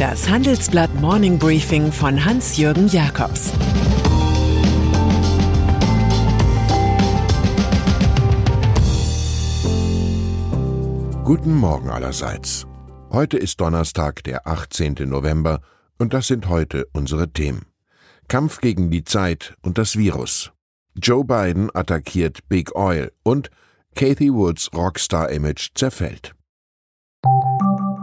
Das Handelsblatt Morning Briefing von Hans-Jürgen Jakobs Guten Morgen allerseits. Heute ist Donnerstag, der 18. November, und das sind heute unsere Themen. Kampf gegen die Zeit und das Virus. Joe Biden attackiert Big Oil und Kathy Woods Rockstar-Image zerfällt.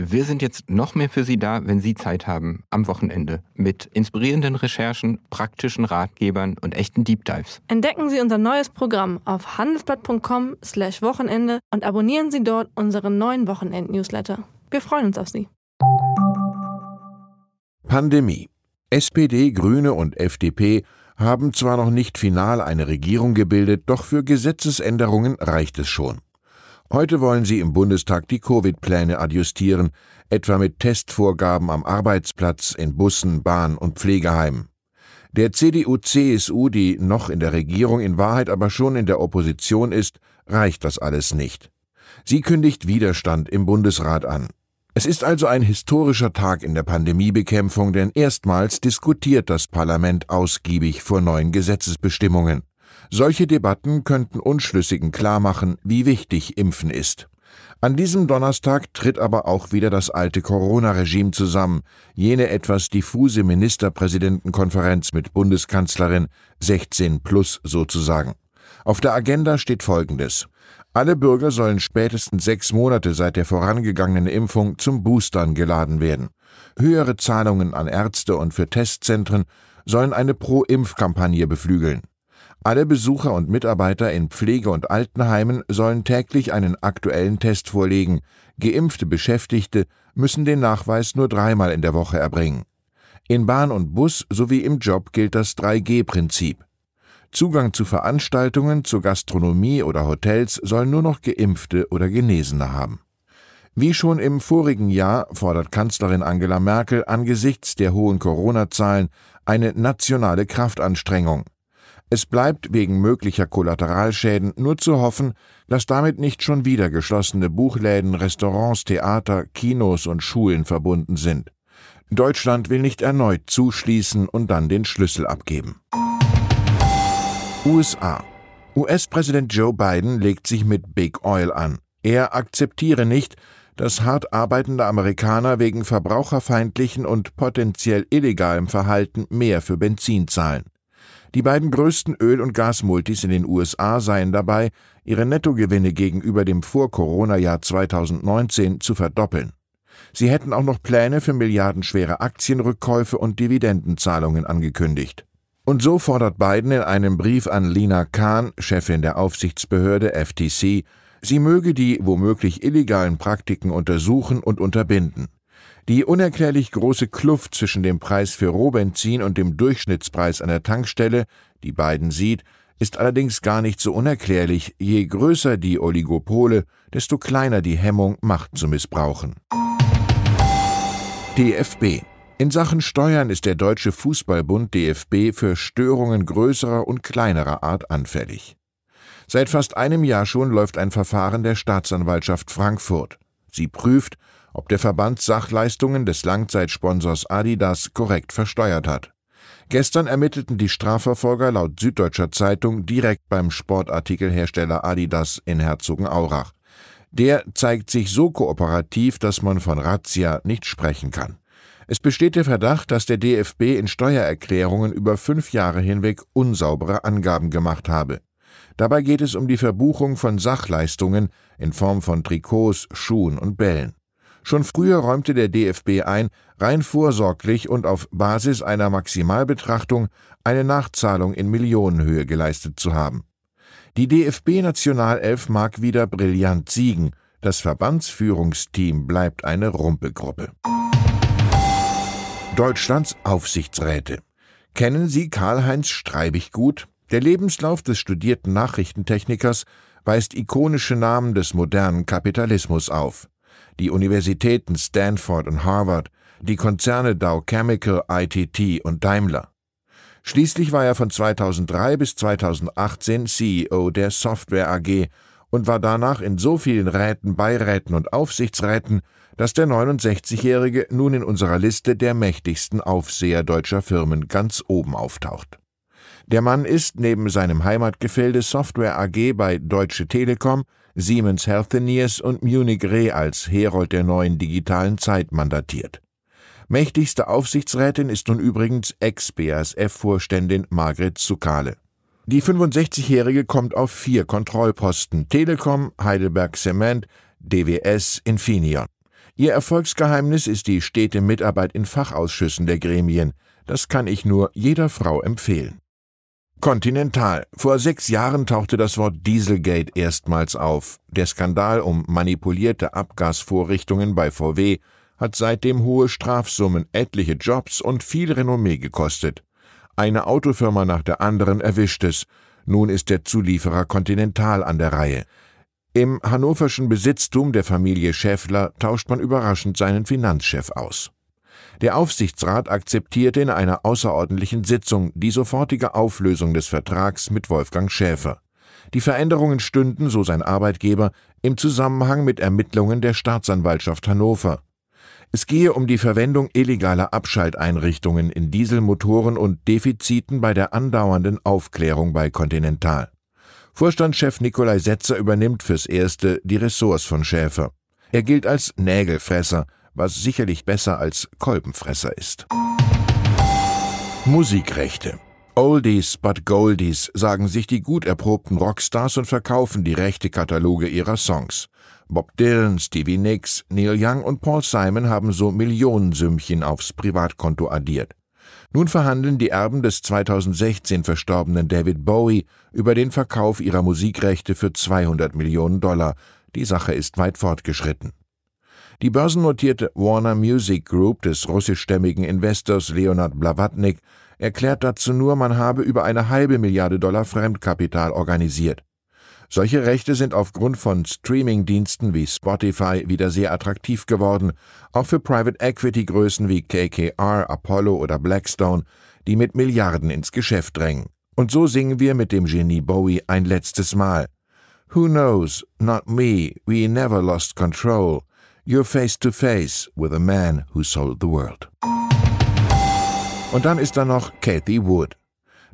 Wir sind jetzt noch mehr für Sie da, wenn Sie Zeit haben, am Wochenende, mit inspirierenden Recherchen, praktischen Ratgebern und echten Deep Dives. Entdecken Sie unser neues Programm auf handelsblatt.com/slash Wochenende und abonnieren Sie dort unseren neuen Wochenend-Newsletter. Wir freuen uns auf Sie. Pandemie. SPD, Grüne und FDP haben zwar noch nicht final eine Regierung gebildet, doch für Gesetzesänderungen reicht es schon. Heute wollen sie im Bundestag die Covid-Pläne adjustieren, etwa mit Testvorgaben am Arbeitsplatz, in Bussen, Bahn und Pflegeheimen. Der CDU-CSU, die noch in der Regierung, in Wahrheit aber schon in der Opposition ist, reicht das alles nicht. Sie kündigt Widerstand im Bundesrat an. Es ist also ein historischer Tag in der Pandemiebekämpfung, denn erstmals diskutiert das Parlament ausgiebig vor neuen Gesetzesbestimmungen. Solche Debatten könnten Unschlüssigen klarmachen, wie wichtig Impfen ist. An diesem Donnerstag tritt aber auch wieder das alte Corona-Regime zusammen, jene etwas diffuse Ministerpräsidentenkonferenz mit Bundeskanzlerin 16 plus sozusagen. Auf der Agenda steht Folgendes. Alle Bürger sollen spätestens sechs Monate seit der vorangegangenen Impfung zum Boostern geladen werden. Höhere Zahlungen an Ärzte und für Testzentren sollen eine Pro-Impf-Kampagne beflügeln. Alle Besucher und Mitarbeiter in Pflege- und Altenheimen sollen täglich einen aktuellen Test vorlegen. Geimpfte Beschäftigte müssen den Nachweis nur dreimal in der Woche erbringen. In Bahn und Bus sowie im Job gilt das 3G-Prinzip. Zugang zu Veranstaltungen, zur Gastronomie oder Hotels sollen nur noch Geimpfte oder Genesene haben. Wie schon im vorigen Jahr fordert Kanzlerin Angela Merkel angesichts der hohen Corona-Zahlen eine nationale Kraftanstrengung. Es bleibt wegen möglicher Kollateralschäden nur zu hoffen, dass damit nicht schon wieder geschlossene Buchläden, Restaurants, Theater, Kinos und Schulen verbunden sind. Deutschland will nicht erneut zuschließen und dann den Schlüssel abgeben. USA. US-Präsident Joe Biden legt sich mit Big Oil an. Er akzeptiere nicht, dass hart arbeitende Amerikaner wegen verbraucherfeindlichen und potenziell illegalem Verhalten mehr für Benzin zahlen. Die beiden größten Öl- und Gasmultis in den USA seien dabei, ihre Nettogewinne gegenüber dem Vor-Corona-Jahr 2019 zu verdoppeln. Sie hätten auch noch Pläne für milliardenschwere Aktienrückkäufe und Dividendenzahlungen angekündigt. Und so fordert Biden in einem Brief an Lina Kahn, Chefin der Aufsichtsbehörde FTC, sie möge die womöglich illegalen Praktiken untersuchen und unterbinden. Die unerklärlich große Kluft zwischen dem Preis für Rohbenzin und dem Durchschnittspreis an der Tankstelle, die Biden sieht, ist allerdings gar nicht so unerklärlich, je größer die Oligopole, desto kleiner die Hemmung, Macht zu missbrauchen. DFB in Sachen Steuern ist der Deutsche Fußballbund DFB für Störungen größerer und kleinerer Art anfällig. Seit fast einem Jahr schon läuft ein Verfahren der Staatsanwaltschaft Frankfurt. Sie prüft, ob der Verband Sachleistungen des Langzeitsponsors Adidas korrekt versteuert hat. Gestern ermittelten die Strafverfolger laut Süddeutscher Zeitung direkt beim Sportartikelhersteller Adidas in Herzogenaurach. Der zeigt sich so kooperativ, dass man von Razzia nicht sprechen kann. Es besteht der Verdacht, dass der DFB in Steuererklärungen über fünf Jahre hinweg unsaubere Angaben gemacht habe. Dabei geht es um die Verbuchung von Sachleistungen in Form von Trikots, Schuhen und Bällen. Schon früher räumte der DFB ein, rein vorsorglich und auf Basis einer Maximalbetrachtung eine Nachzahlung in Millionenhöhe geleistet zu haben. Die DFB-Nationalelf mag wieder brillant siegen, das Verbandsführungsteam bleibt eine Rumpelgruppe. Deutschlands Aufsichtsräte. Kennen Sie Karl-Heinz Streibig gut? Der Lebenslauf des studierten Nachrichtentechnikers weist ikonische Namen des modernen Kapitalismus auf. Die Universitäten Stanford und Harvard, die Konzerne Dow Chemical, ITT und Daimler. Schließlich war er von 2003 bis 2018 CEO der Software AG und war danach in so vielen Räten, Beiräten und Aufsichtsräten, dass der 69-Jährige nun in unserer Liste der mächtigsten Aufseher deutscher Firmen ganz oben auftaucht. Der Mann ist neben seinem Heimatgefilde Software AG bei Deutsche Telekom, Siemens Healthineers und Munich Re als Herold der neuen digitalen Zeit mandatiert. Mächtigste Aufsichtsrätin ist nun übrigens Ex-BASF-Vorständin Margret Zukale. Die 65-Jährige kommt auf vier Kontrollposten: Telekom, Heidelberg Cement, DWS, Infineon. Ihr Erfolgsgeheimnis ist die stete Mitarbeit in Fachausschüssen der Gremien. Das kann ich nur jeder Frau empfehlen. Continental. Vor sechs Jahren tauchte das Wort Dieselgate erstmals auf. Der Skandal um manipulierte Abgasvorrichtungen bei VW hat seitdem hohe Strafsummen, etliche Jobs und viel Renommee gekostet. Eine Autofirma nach der anderen erwischt es. Nun ist der Zulieferer Continental an der Reihe. Im hannoverschen Besitztum der Familie Schäffler tauscht man überraschend seinen Finanzchef aus. Der Aufsichtsrat akzeptierte in einer außerordentlichen Sitzung die sofortige Auflösung des Vertrags mit Wolfgang Schäfer. Die Veränderungen stünden, so sein Arbeitgeber, im Zusammenhang mit Ermittlungen der Staatsanwaltschaft Hannover. Es gehe um die Verwendung illegaler Abschalteinrichtungen in Dieselmotoren und Defiziten bei der andauernden Aufklärung bei Continental. Vorstandschef Nikolai Setzer übernimmt fürs Erste die Ressorts von Schäfer. Er gilt als Nägelfresser, was sicherlich besser als Kolbenfresser ist. Musikrechte Oldies but Goldies, sagen sich die gut erprobten Rockstars und verkaufen die Rechte-Kataloge ihrer Songs. Bob Dylan, Stevie Nicks, Neil Young und Paul Simon haben so Millionensümmchen aufs Privatkonto addiert. Nun verhandeln die Erben des 2016 verstorbenen David Bowie über den Verkauf ihrer Musikrechte für 200 Millionen Dollar. Die Sache ist weit fortgeschritten. Die börsennotierte Warner Music Group des russischstämmigen Investors Leonard Blavatnik erklärt dazu nur, man habe über eine halbe Milliarde Dollar Fremdkapital organisiert. Solche Rechte sind aufgrund von Streaming-Diensten wie Spotify wieder sehr attraktiv geworden, auch für Private Equity Größen wie KKR, Apollo oder Blackstone, die mit Milliarden ins Geschäft drängen. Und so singen wir mit dem Genie Bowie ein letztes Mal. Who knows? Not me. We never lost control. You're face to face with a man who sold the world. Und dann ist da noch Kathy Wood.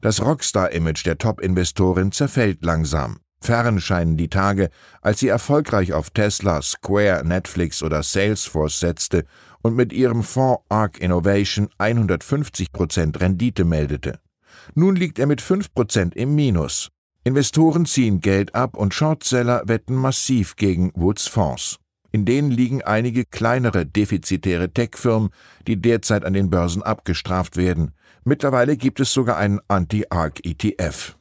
Das Rockstar-Image der Top-Investorin zerfällt langsam. Fern scheinen die Tage, als sie erfolgreich auf Tesla, Square, Netflix oder Salesforce setzte und mit ihrem Fonds Arc Innovation 150% Rendite meldete. Nun liegt er mit 5% im Minus. Investoren ziehen Geld ab und Shortseller wetten massiv gegen Woods Fonds. In denen liegen einige kleinere defizitäre Tech-Firmen, die derzeit an den Börsen abgestraft werden. Mittlerweile gibt es sogar einen Anti-ARC-ETF.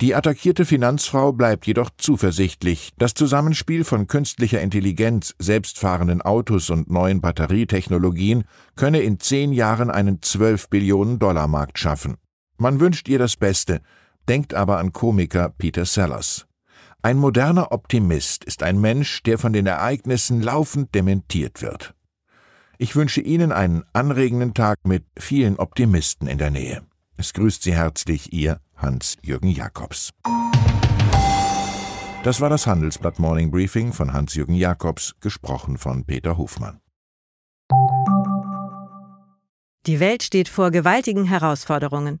Die attackierte Finanzfrau bleibt jedoch zuversichtlich. Das Zusammenspiel von künstlicher Intelligenz, selbstfahrenden Autos und neuen Batterietechnologien könne in zehn Jahren einen 12 Billionen Dollar Markt schaffen. Man wünscht ihr das Beste, denkt aber an Komiker Peter Sellers. Ein moderner Optimist ist ein Mensch, der von den Ereignissen laufend dementiert wird. Ich wünsche Ihnen einen anregenden Tag mit vielen Optimisten in der Nähe. Es grüßt Sie herzlich Ihr Hans-Jürgen Jakobs. Das war das Handelsblatt Morning Briefing von Hans-Jürgen Jakobs, gesprochen von Peter Hofmann. Die Welt steht vor gewaltigen Herausforderungen.